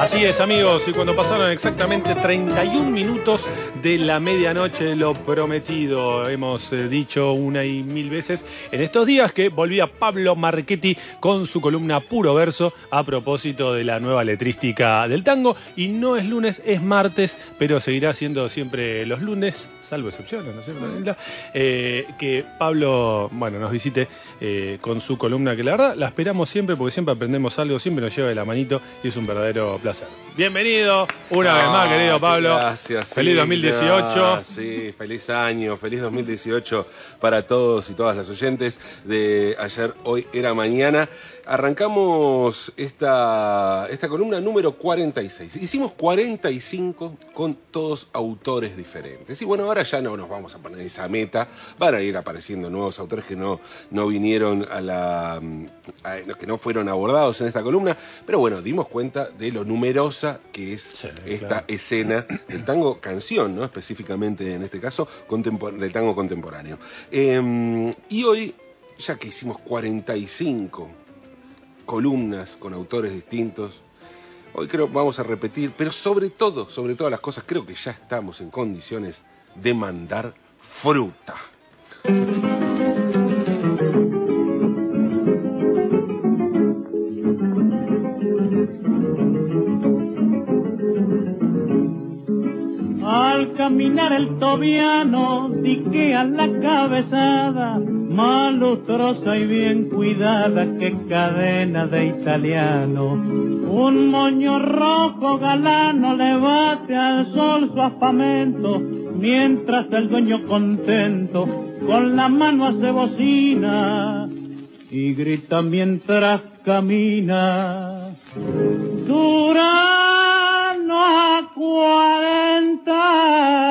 Así es, amigos, y cuando pasaron exactamente 31 minutos de la medianoche, lo prometido, hemos eh, dicho una y mil veces en estos días que volvía Pablo Marchetti con su columna Puro Verso a propósito de la nueva letrística del tango. Y no es lunes, es martes, pero seguirá siendo siempre los lunes, salvo excepciones, ¿no es cierto? Eh, que Pablo, bueno, nos visite eh, con su columna, que la verdad la esperamos siempre porque siempre aprendemos algo, siempre nos lleva de la manito y es un verdadero placer. 下来。Bienvenido una vez más, querido Pablo. Gracias. Feliz 2018. Sí, feliz año, feliz 2018 para todos y todas las oyentes de ayer, hoy era mañana. Arrancamos esta, esta columna número 46. Hicimos 45 con todos autores diferentes. Y bueno, ahora ya no nos vamos a poner esa meta. Van a ir apareciendo nuevos autores que no, no vinieron a la. que no fueron abordados en esta columna. Pero bueno, dimos cuenta de lo numerosa que es esta escena del tango canción, ¿no? Específicamente en este caso, del tango contemporáneo. Em, y hoy, ya que hicimos 45 columnas con autores distintos. Hoy creo que vamos a repetir, pero sobre todo, sobre todas las cosas, creo que ya estamos en condiciones de mandar fruta. El tobiano, diquea la cabezada malustrosa y bien cuidada, que cadena de italiano. Un moño rojo galano le bate al sol su afamento, mientras el dueño contento con la mano hace bocina y grita mientras camina. Durano a cuarenta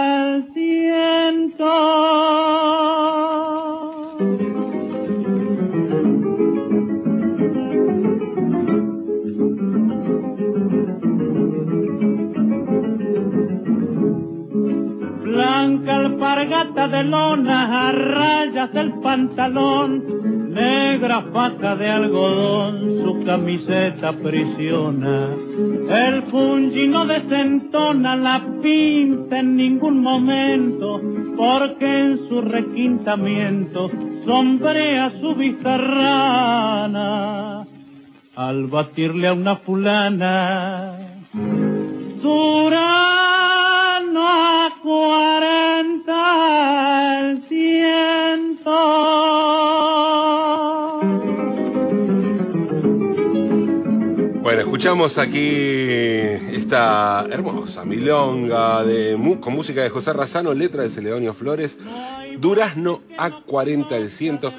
de lona, a rayas el pantalón, negra faja de algodón, su camiseta prisiona. El fungi no desentona la pinta en ningún momento, porque en su requintamiento sombrea su bizarrana. Al batirle a una fulana, Durano a escuchamos aquí esta hermosa milonga de, con música de José Razano, letra de Celedonio Flores, Durazno a 40 al ciento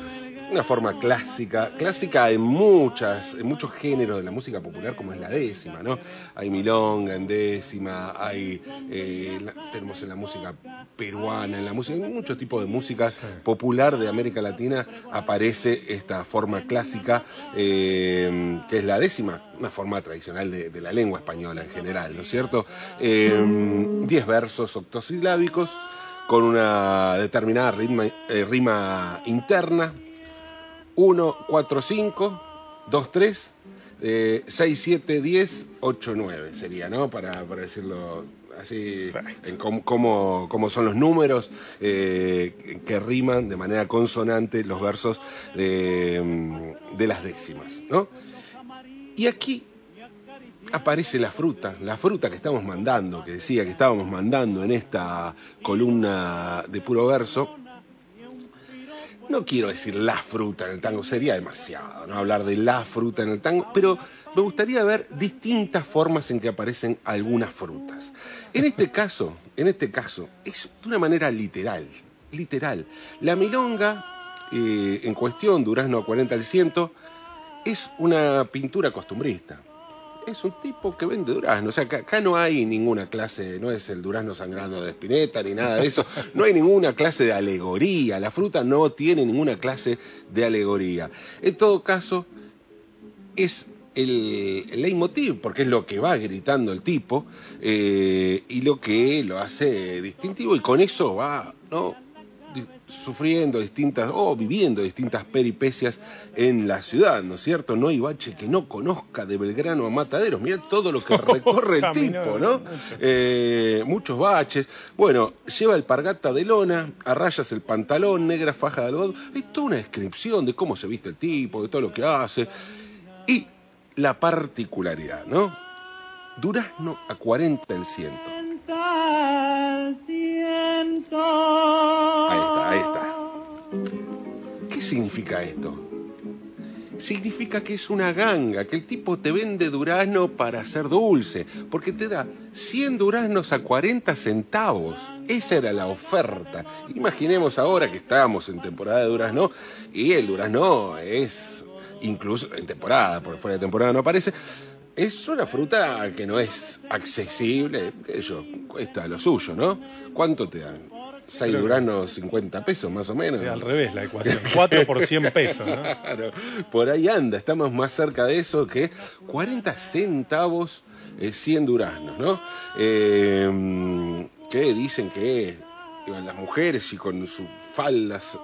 una forma clásica, clásica en muchas, en muchos géneros de la música popular, como es la décima, ¿no? Hay milonga en décima, hay eh, tenemos en la música peruana, en la música, en muchos tipos de música popular de América Latina aparece esta forma clásica eh, que es la décima, una forma tradicional de, la lengua española en general, ¿no es cierto? Eh, diez versos octosilábicos con una determinada rima interna 1, 4, 5, 2, 3, 6, 7, 10, 8, 9 sería, ¿no? Para, para decirlo así, en cómo, cómo, son los números eh, que riman de manera consonante los versos de, de las décimas, ¿no? Y aquí aparece la fruta, la fruta que estamos mandando, que decía que estábamos mandando en esta columna de puro verso, no quiero decir la fruta en el tango, sería demasiado, ¿no? Hablar de la fruta en el tango, pero me gustaría ver distintas formas en que aparecen algunas frutas. En este caso, en este caso, es de una manera literal, literal. La milonga, eh, en cuestión, Durazno a 40 al ciento, es una pintura costumbrista. Es un tipo que vende durazno. O sea, acá, acá no hay ninguna clase, no es el durazno sangrando de espineta ni nada de eso. No hay ninguna clase de alegoría. La fruta no tiene ninguna clase de alegoría. En todo caso, es el, el leitmotiv, porque es lo que va gritando el tipo eh, y lo que lo hace distintivo y con eso va, ¿no? Sufriendo distintas o viviendo distintas peripecias en la ciudad, ¿no es cierto? No hay bache que no conozca de Belgrano a Mataderos. Mira todo lo que recorre el tipo, ¿no? Eh, muchos baches. Bueno, lleva el pargata de lona, a rayas el pantalón, negra faja de algodón. Hay toda una descripción de cómo se viste el tipo, de todo lo que hace. Y la particularidad, ¿no? Durazno a 40 el ciento. Significa esto? Significa que es una ganga, que el tipo te vende durazno para hacer dulce, porque te da 100 duraznos a 40 centavos. Esa era la oferta. Imaginemos ahora que estamos en temporada de durazno y el durazno es, incluso en temporada, porque fuera de temporada no aparece, es una fruta que no es accesible, que cuesta lo suyo, ¿no? ¿Cuánto te dan? ¿Seis duraznos 50 pesos más o menos? Al revés la ecuación. 4 por 100 pesos, ¿no? Claro, por ahí anda, estamos más cerca de eso que 40 centavos eh, 100 duraznos, ¿no? Eh, que dicen que iban las mujeres y con sus faldas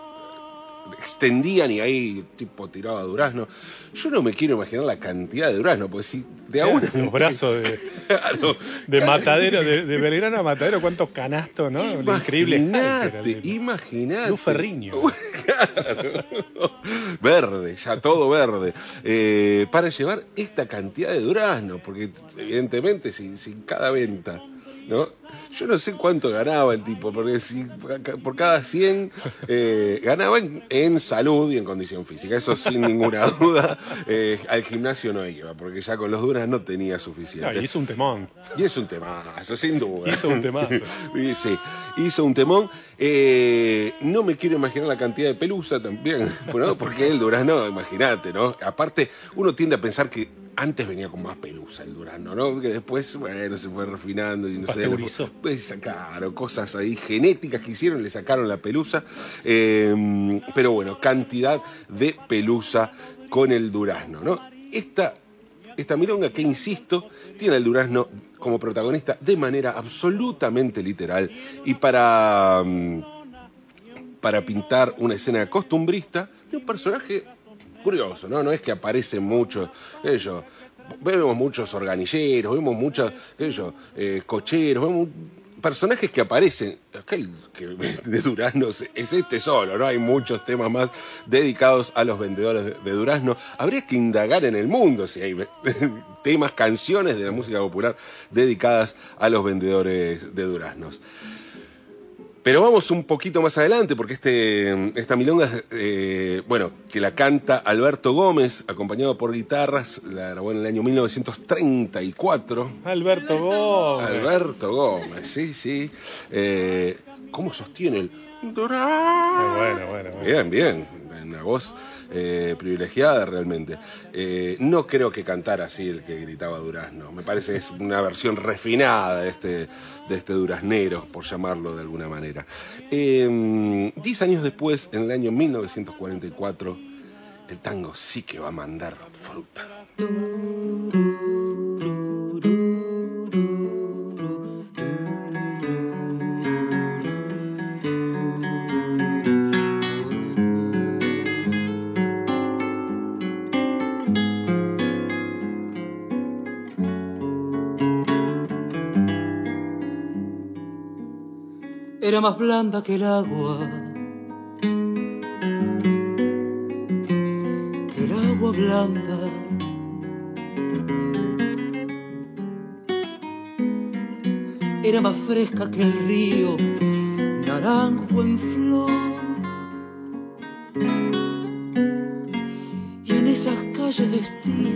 extendían y ahí tipo tiraba durazno. Yo no me quiero imaginar la cantidad de durazno, porque si de a. Los brazos de, Claro. de matadero, de, de Belgrano a matadero, cuántos canastos, ¿no? Lo increíble Imagínate, imagínate. Luz Ferriño. Claro. Verde, ya todo verde. Eh, para llevar esta cantidad de durazno, porque evidentemente sin cada venta, ¿no? Yo no sé cuánto ganaba el tipo, porque si por cada 100 eh, ganaba en, en salud y en condición física, eso sin ninguna duda. Eh, al gimnasio no iba, porque ya con los duraznos no tenía suficiente. No, y hizo un temón. Y es un temazo, sin duda. Hizo un temazo. Y sí, hizo un temón. Eh, no me quiero imaginar la cantidad de pelusa también, ¿no? porque el durazno, imagínate, ¿no? Aparte, uno tiende a pensar que antes venía con más pelusa el durazno, ¿no? Que después, bueno, se fue refinando y no sé. Pasteurizó. Pues sacaron cosas ahí genéticas que hicieron, le sacaron la pelusa. Eh, pero bueno, cantidad de pelusa con el durazno, ¿no? Esta esta milonga que, insisto, tiene al durazno como protagonista de manera absolutamente literal y para, mm, para pintar una escena costumbrista de un personaje curioso, ¿no? No es que aparece mucho, qué sé yo, vemos muchos organilleros, vemos muchos, yo, eh, cocheros, vemos personajes que aparecen, acá el que de duraznos es este solo, ¿no? Hay muchos temas más dedicados a los vendedores de, durazno. Habría que indagar en el mundo si hay temas, canciones de la música popular dedicadas a los vendedores de duraznos. Pero vamos un poquito más adelante, porque este, esta milonga, eh, bueno, que la canta Alberto Gómez, acompañado por guitarras, la grabó en el año 1934. Alberto Gómez. Alberto Gómez, sí, sí. Eh, ¿Cómo sostiene el? Bueno, bueno, bueno. Bien, bien. Una voz eh, privilegiada realmente. Eh, no creo que cantara así el que gritaba Durazno. Me parece que es una versión refinada de este, de este duraznero, por llamarlo de alguna manera. Eh, diez años después, en el año 1944, el tango sí que va a mandar fruta. Era más blanda que el agua, que el agua blanda. Era más fresca que el río, naranjo en flor. Y en esas calles de estío,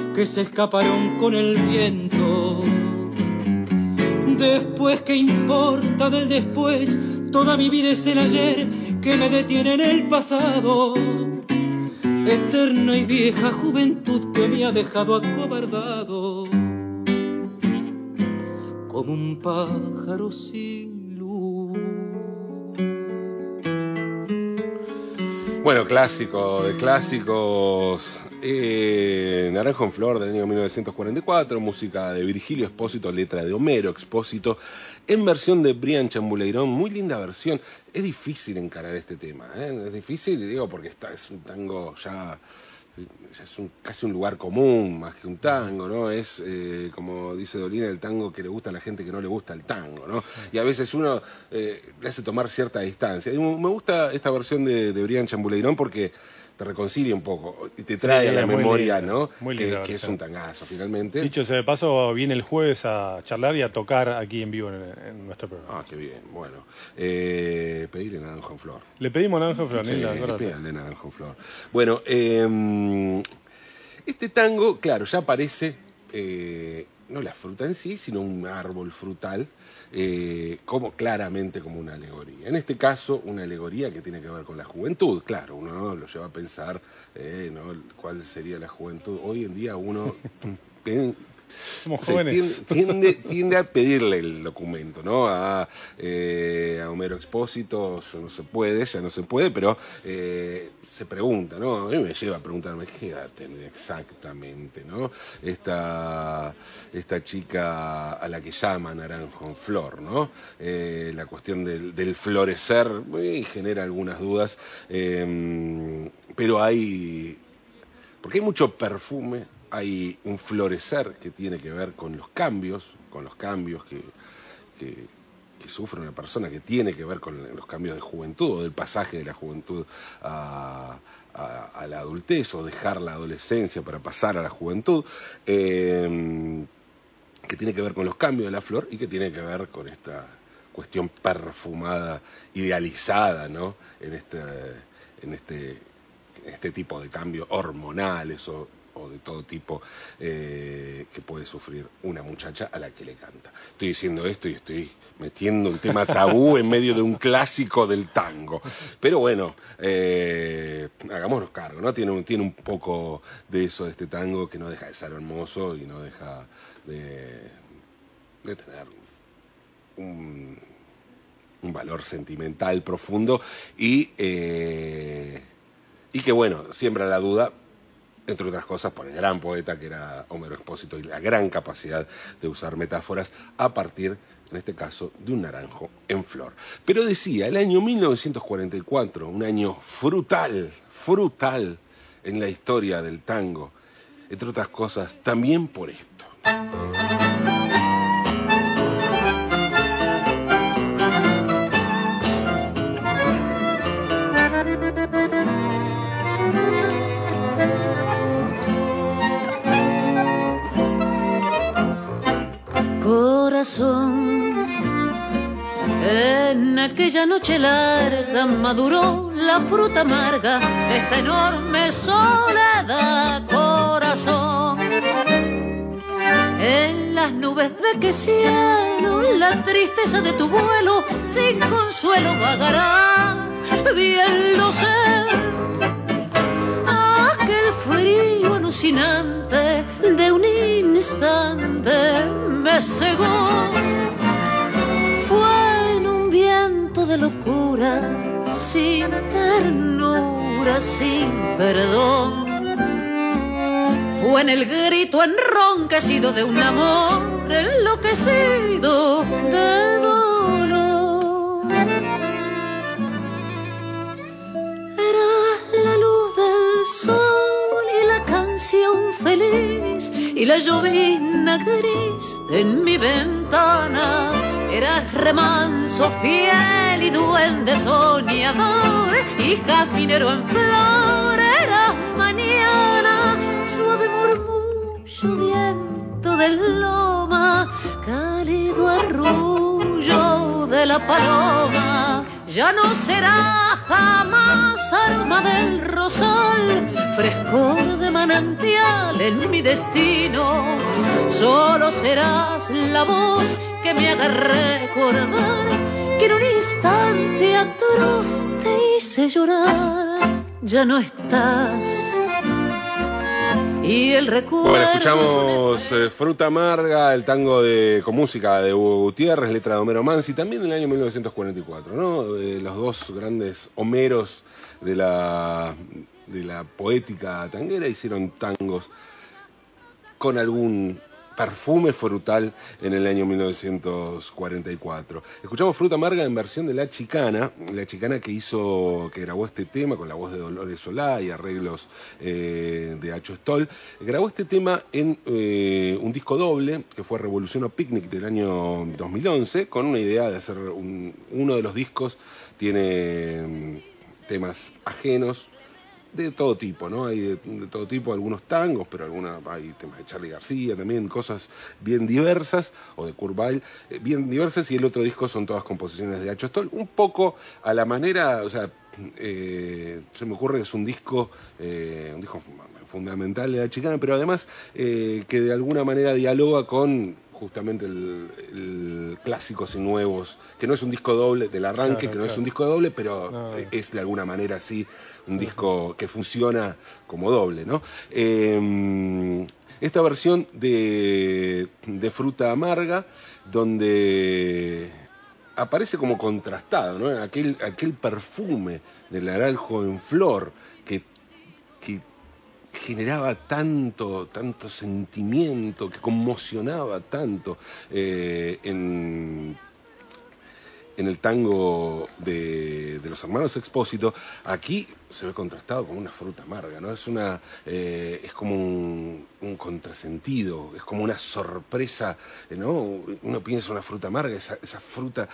que se escaparon con el viento. Después, ¿qué importa del después? Toda mi vida es el ayer que me detiene en el pasado. Eterna y vieja juventud que me ha dejado acobardado. Como un pájaro sin luz. Bueno, clásico de clásicos. Eh, Naranjo en Flor del año 1944, música de Virgilio Espósito, letra de Homero Expósito, en versión de Brian Chambuleirón, muy linda versión. Es difícil encarar este tema, ¿eh? es difícil, digo, porque está, es un tango ya es un, casi un lugar común más que un tango, ¿no? Es, eh, como dice Dolina, el tango que le gusta a la gente que no le gusta el tango, ¿no? Y a veces uno le hace tomar cierta distancia. Y me gusta esta versión de, de Brian Chambuleirón porque te reconcilia un poco y te trae a la memoria, ¿no? Muy que, que, es un tangazo, finalmente. Dicho sea de paso, viene el jueves a charlar y a tocar aquí en vivo en, nuestro programa. Ah, qué bien. Bueno, eh, pedirle Naranjo en Flor. Le pedimos Naranjo en Flor, sí, le Naranjo en Flor. Bueno, eh, este tango, claro, ya aparece... Eh, no la fruta en sí, sino un árbol frutal, eh, como claramente como una alegoría. En este caso, una alegoría que tiene que ver con la juventud. Claro, uno lo lleva a pensar eh, ¿no? cuál sería la juventud. Hoy en día uno Somos jóvenes. Tiende, tiende, a pedirle el documento, ¿no? A, eh, a Homero Expósito, no se puede, ya no se puede, pero eh, se pregunta, ¿no? A mí me lleva a preguntarme qué edad tiene exactamente, ¿no? Esta, esta chica a la que llama Naranjo Flor, ¿no? Eh, la cuestión del, del florecer genera algunas dudas, pero hay. Porque hay mucho perfume hay un florecer que tiene que ver con los cambios, con los cambios que, sufre una persona, que tiene que ver con los cambios de juventud o del pasaje de la juventud a, la adultez o dejar la adolescencia para pasar a la juventud, em, que tiene que ver con los cambios de la flor y que tiene que ver con esta cuestión perfumada, idealizada, ¿no? En este, en este, este tipo de cambios hormonales o o de todo tipo eh, que puede sufrir una muchacha a la que le canta. Estoy diciendo esto y estoy metiendo un tema tabú en medio de un clásico del tango. Pero bueno, eh, hagámonos cargo, ¿no? Tiene un, tiene un poco de eso de este tango que no deja de ser hermoso y no deja de, de tener un, un, valor sentimental profundo y, eh, y que bueno, siembra la duda entre otras cosas por el gran poeta que era Homero Expósito y la gran capacidad de usar metáforas a partir, en este caso, de un naranjo en flor. Pero decía, el año 1944, un año frutal, frutal en la historia del tango, entre otras cosas, también por esto. En aquella noche larga maduró la fruta amarga de esta enorme soledad, corazón. En las nubes de que cielo la tristeza de tu vuelo sin consuelo vagará, viéndose de un instante me cegó. Fue en un viento de locura, sin ternura, sin perdón. Fue en el grito enronquecido de un amor enloquecido de dolor. Y la llovina gris en mi ventana. Eras remanso fiel y duende soñador y caminero en flor. Eras mañana suave murmullo viento del loma, cálido arrullo de la paloma. Ya no será jamás aroma del rosal, frescor de manantial en mi destino. Solo serás la voz que me haga recordar que en un instante atroz te hice llorar. Ya no estás y el recuerdo. Bueno, escuchamos eh, Fruta Amarga, el tango de, con música de Hugo Gutiérrez, letra de Homero Mansi, también del año 1944, ¿no? Eh, los dos grandes Homeros de la, de la poética tanguera hicieron tangos con algún perfume frutal en el año 1944. Escuchamos Fruta Amarga en versión de La Chicana, La Chicana que hizo, que grabó este tema con la voz de Dolores Solá y arreglos eh, de Acho Stoll. Grabó este tema en eh, un disco doble que fue Revolución o Picnic del año 2011 con una idea de hacer uno de los discos tiene mm, temas ajenos de todo tipo, ¿no? Hay de, todo tipo, algunos tangos, pero algunas, hay temas de Charlie García también, cosas bien diversas, o de Curval, eh, bien diversas, y el otro disco son todas composiciones de Hacho Stoll, un poco a la manera, o sea, eh, se me ocurre que es un disco, eh, un disco fundamental de la chicana, pero además que de alguna manera dialoga con justamente el, Clásicos y Nuevos, que no es un disco doble del arranque, que no es un disco doble, pero es de alguna manera sí un disco que funciona como doble, ¿no? Em, esta versión de, de, Fruta Amarga, donde aparece como contrastado, ¿no? Aquel, aquel perfume del naranjo en flor que, que generaba tanto, tanto sentimiento, que conmocionaba tanto eh, en, en, el tango de, los hermanos Expósito, aquí se ve contrastado con una fruta amarga, ¿no? Es una eh, es como un, contrasentido, es como una sorpresa, ¿no? Uno piensa una fruta amarga, esa, esa fruta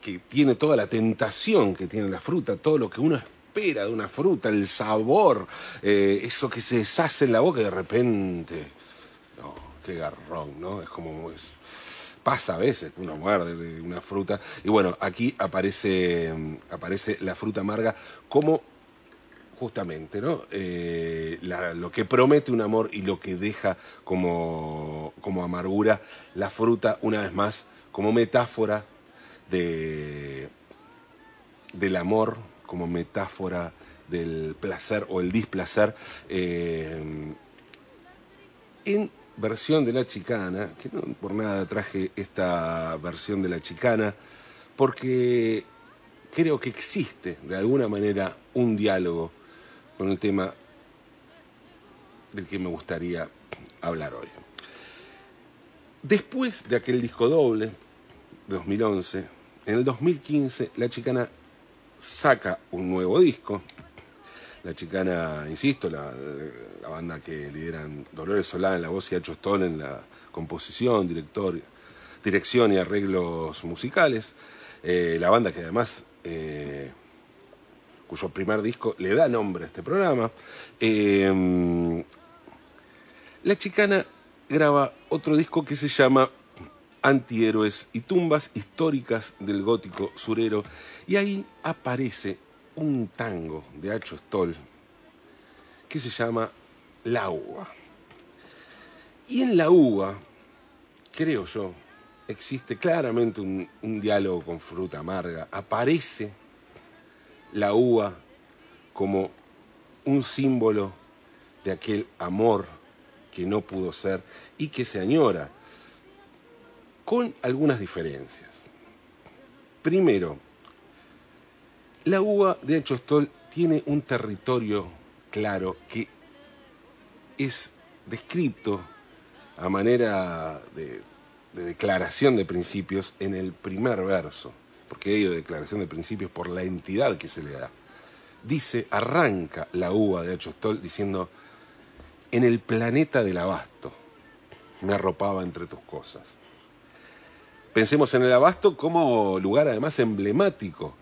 que tiene toda la tentación que tiene la fruta, todo lo que uno espera espera de una fruta, el sabor, eh, eso que se deshace en la boca y de repente, no, qué garrón, ¿no? Es como, es, pasa a veces uno muerde de una fruta y bueno, aquí aparece, aparece la fruta amarga como justamente, ¿no? Eh, lo que promete un amor y lo que deja como, como amargura, la fruta, una vez más, como metáfora de, del amor, como metáfora del placer o el displacer. Eh, en versión de la chicana, que no por nada traje esta versión de la chicana, porque creo que existe de alguna manera un diálogo con el tema del que me gustaría hablar hoy. Después de aquel disco doble, 2011, en el 2015 la chicana saca un nuevo disco. La chicana, insisto, la, banda que lideran Dolores Solá en la voz y Hacho Stoll en la composición, director, dirección y arreglos musicales. Eh, la banda que además, eh, cuyo primer disco le da nombre a este programa. Eh, la chicana graba otro disco que se llama antihéroes y tumbas históricas del gótico surero. Y ahí aparece un tango de Hacho Stoll que se llama La Uva. Y en La Uva, creo yo, existe claramente un, un diálogo con fruta amarga. Aparece la uva como un símbolo de aquel amor que no pudo ser y que se añora con algunas diferencias. Primero, la uva de Achostol tiene un territorio claro que es descrito a manera de, declaración de principios en el primer verso, porque ello de declaración de principios por la entidad que se le da. Dice, arranca la uva de Achostol diciendo, en el planeta del abasto me arropaba entre tus cosas. Pensemos en el abasto como lugar además emblemático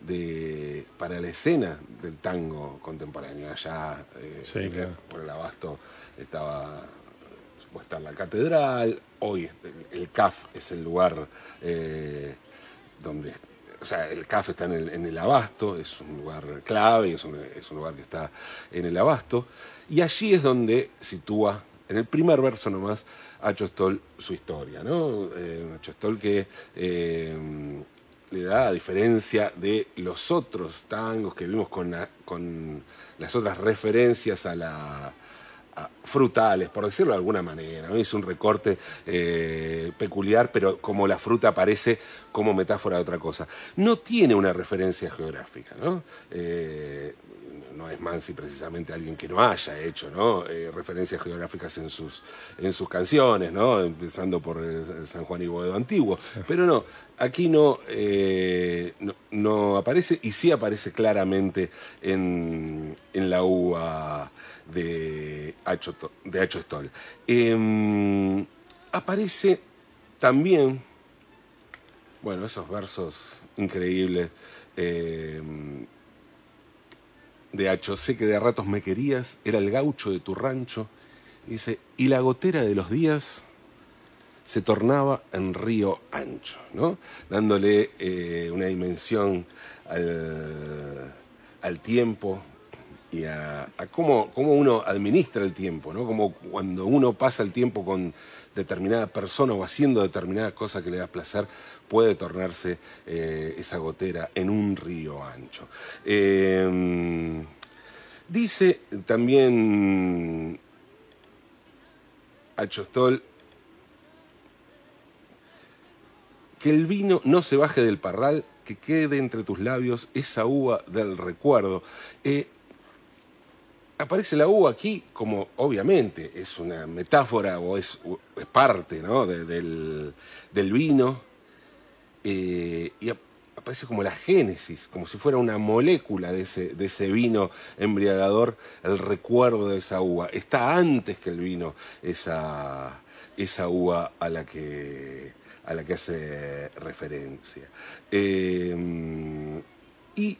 de, para la escena del tango contemporáneo. Allá eh, por el abasto estaba está la catedral, hoy el, el CAF es el lugar eh, donde o sea, el CAF está en el, en el Abasto, es un lugar clave, es un, es un lugar que está en el Abasto, y allí es donde sitúa, en el primer verso nomás, Acho Stoll su historia, ¿no? Eh, Acho Stoll que eh, le da, a diferencia de los otros tangos que vimos con, la- con las otras referencias a la a- frutales, por decirlo de alguna manera. ¿no? Hizo un recorte eh, peculiar, pero como la fruta aparece como metáfora de otra cosa. No tiene una referencia geográfica, ¿no? Eh, no es Mansi precisamente alguien que no haya hecho ¿no? Eh, referencias geográficas en sus, en sus canciones, ¿no? empezando por el, el San Juan y Boedo antiguo. Pero no, aquí no, eh, no, no aparece y sí aparece claramente en, en la uva de Acho, To- de Stoll. Em, aparece también, bueno, esos versos increíbles. em, de Hacho, sé que de ratos me querías, era el gaucho de tu rancho. Dice, y la gotera de los días se tornaba en río ancho, ¿no? Dándole eh, una dimensión al, al tiempo y a, a cómo, cómo uno administra el tiempo, ¿no? Como cuando uno pasa el tiempo con determinada persona o haciendo determinada cosa que le da placer, puede tornarse eh, esa gotera en un río ancho. Eh, dice también Achostol que el vino no se baje del parral, que quede entre tus labios esa uva del recuerdo. Eh, aparece la uva aquí como, obviamente, es una metáfora o es, parte ¿no? de- del, del vino, eh, y ap- aparece como la génesis, como si fuera una molécula de ese, de ese vino embriagador, el recuerdo de esa uva. Está antes que el vino esa, esa uva a la que, a la que hace referencia. Eh, y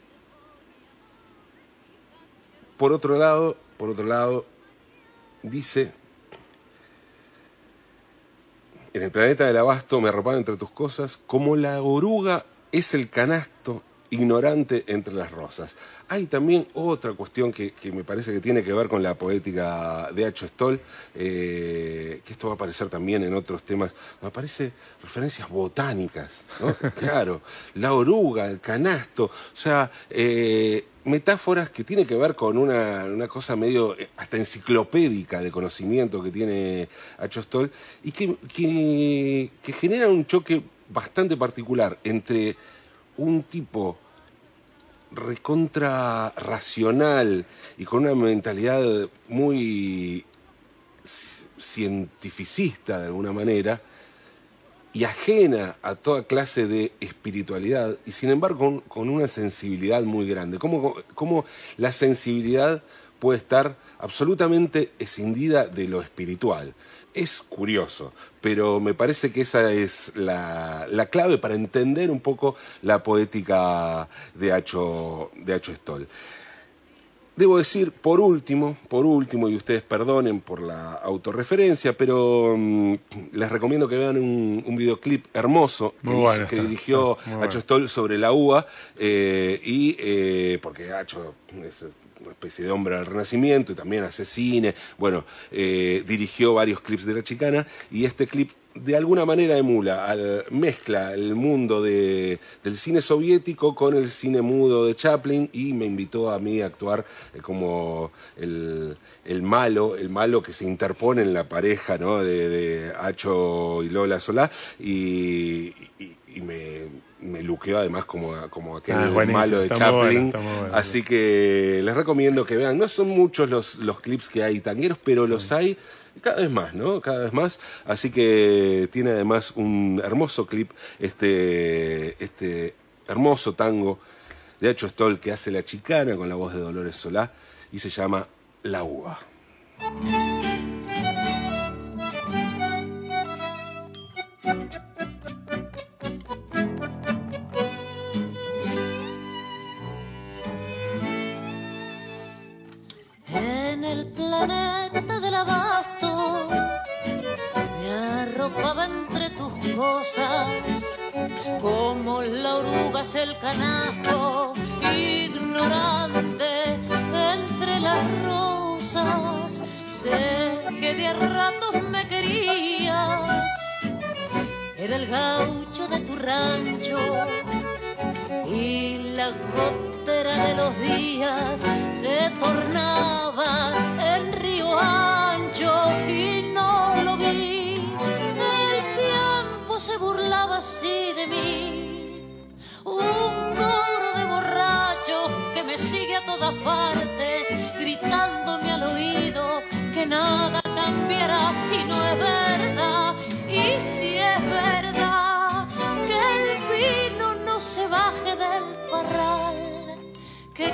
por otro lado, por otro lado, dice, en el planeta del abasto me arropan entre tus cosas, como la oruga es el canasto ignorante entre las rosas. Hay también otra cuestión que, que me parece que tiene que ver con la poética de Acho Stoll, eh, que esto va a aparecer también en otros temas, me aparece referencias botánicas, ¿no? claro, la oruga, el canasto, o sea, eh, metáforas que tienen que ver con una, una cosa medio eh, hasta enciclopédica de conocimiento que tiene Acho Stoll y que, que, que genera un choque bastante particular entre un tipo recontra racional y con una mentalidad muy ci- cientificista de alguna manera y ajena a toda clase de espiritualidad y sin embargo con, con una sensibilidad muy grande. ¿Cómo, cómo la sensibilidad puede estar absolutamente escindida de lo espiritual? Es curioso, pero me parece que esa es la, la clave para entender un poco la poética de Acho, de Acho Stoll. Debo decir, por último, por último, y ustedes perdonen por la autorreferencia, pero mm, les recomiendo que vean un, un videoclip hermoso que, Muy hizo- bueno que está, dirigió está bueno. Acho Stoll sobre la uva, eh, y eh, porque Acho es una especie de hombre del renacimiento y también hace cine, bueno, eh, dirigió varios clips de la chicana, y este clip de alguna manera emula, mezcla el mundo de- del cine soviético con el cine mudo de Chaplin y me invitó a mí a actuar eh, como el, el malo, el malo que se interpone en la pareja ¿no? de, de Hacho y Lola Solá y me, me luqueó además como, como aquel Ah, malo de Chaplin. bueno, bueno. Así que les recomiendo que vean. No son muchos los, los clips que hay tangueros, pero los hay cada vez más, ¿no? Cada vez más. Así que tiene además un hermoso clip, este, este hermoso tango de Hacho Stoll que hace la chicana con la voz de Dolores Solá y se llama La Uva. Tus cosas, como la oruga es el canasto, ignorante entre las rosas. Sé que de a ratos me querías, era el gaucho de tu rancho y la gotera de los días se tornaba en río se burlaba así de mí. Un coro de borrachos que me sigue a todas partes, gritándome al oído que nada cambiará y no es verdad. Y si es verdad que el vino no se baje del parral, que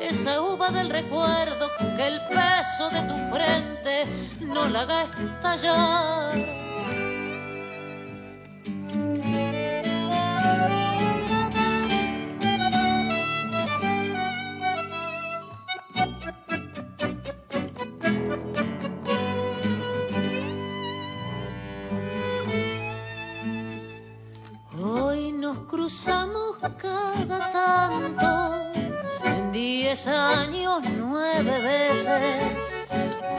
esa uva del recuerdo, que el peso de tu frente no la haga estallar. Cruzamos cada en diez años nueve veces.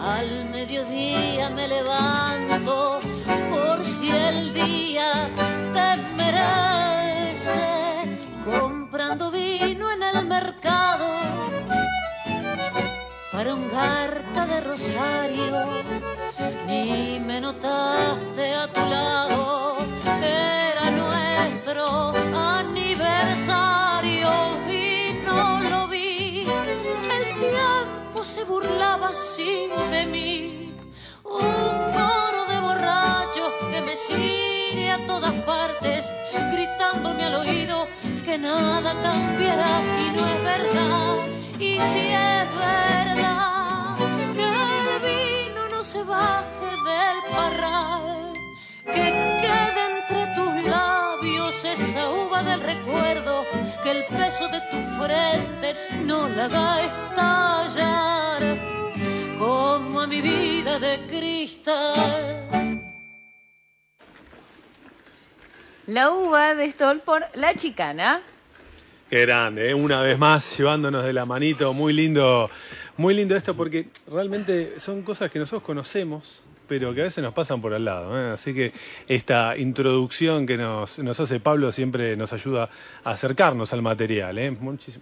Al mediodía me levanto por si el día te merece, comprando vino en el mercado para un garca de rosario, ni me notaste a tu lado, era nuestro aniversario se burlaba así de mí, un coro de borrachos que me sigue a todas partes, gritándome al oído que nada cambiará y no es verdad. Y si es verdad que el vino no se baje del recuerdo, que el peso de tu frente no la haga estallar como a mi vida de cristal. La uva de Stoll por La Chicana. Qué grande, ¿eh? una vez más llevándonos de la manito, muy lindo, muy lindo esto porque realmente son cosas que nosotros conocemos, pero que a veces nos pasan por al lado. ¿eh? Así que esta introducción que nos, nos hace Pablo siempre nos ayuda a acercarnos al material. ¿eh?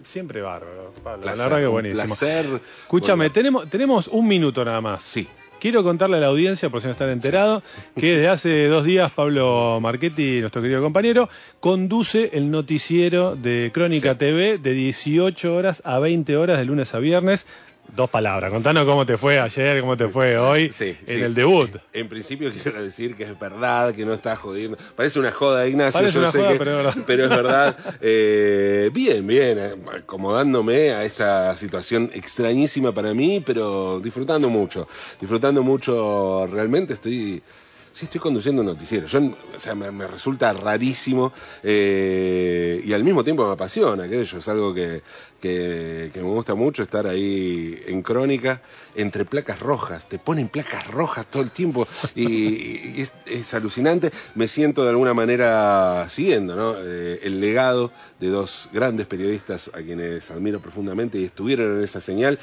Siempre bárbaro, Pablo. Placer, la verdad que buenísimo. placer. Escúchame, Bueno. tenemos, tenemos un minuto nada más. Sí. Quiero contarle a la audiencia, por si no están enterados, que desde hace dos días Pablo Marchetti, nuestro querido compañero, conduce el noticiero de Crónica TV de 18 horas a 20 horas de lunes a viernes. Dos palabras, contanos cómo te fue ayer, cómo te fue hoy Sí, en sí. el debut. En principio quiero decir que es verdad, que no está jodiendo. Parece una joda, Ignacio. Parece yo una sé joda, que- pero es verdad. pero es verdad. Eh, bien, bien, eh, acomodándome a esta situación extrañísima para mí, pero disfrutando mucho. Disfrutando mucho, realmente estoy... Sí, estoy conduciendo un noticiero. Yo, o sea, me, resulta rarísimo eh, y al mismo tiempo me apasiona, que es algo que, que, me gusta mucho, estar ahí en crónica, entre placas rojas. Te ponen placas rojas todo el tiempo y, es, alucinante. Me siento de alguna manera siguiendo ¿no? Eh, el legado de dos grandes periodistas a quienes admiro profundamente y estuvieron en esa señal.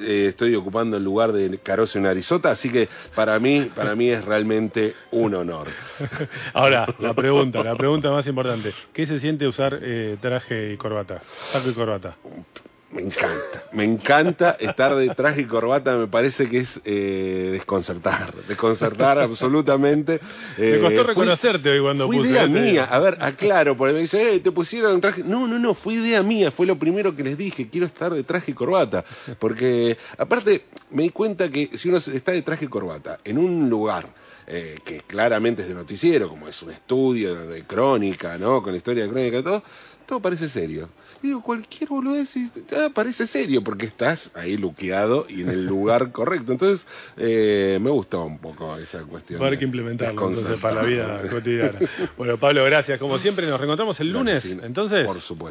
Eh, estoy ocupando el lugar de Caroso en Arizota, así que para mí, para mí es realmente un honor. Ahora, la pregunta, la pregunta más importante. ¿Qué se siente usar eh, traje y corbata? Saco y corbata. Me encanta, me encanta estar de traje y corbata, me parece que es eh, desconcertar, desconcertar absolutamente. Me Eh, costó fui- reconocerte hoy cuando fue puse idea este- mía, a ver, aclaro, porque me dice, eh, te pusieron traje. No, no, no, fue idea mía, fue lo primero que les dije, quiero estar de traje y corbata. Porque, aparte, me di cuenta que si uno está de traje y corbata en un lugar eh, que claramente es de noticiero, como es un estudio de crónica, ¿no? Con historia de crónica y todo, todo parece serio. Y digo, cualquier boludez y- ah, parece serio porque estás ahí luqueado y en el lugar correcto. Entonces, eh, me gustó un poco esa cuestión. Va a haber que implementarlo entonces, para la vida cotidiana. Bueno, Pablo, gracias. Como siempre, nos reencontramos el lunes. Entonces, Por supuesto.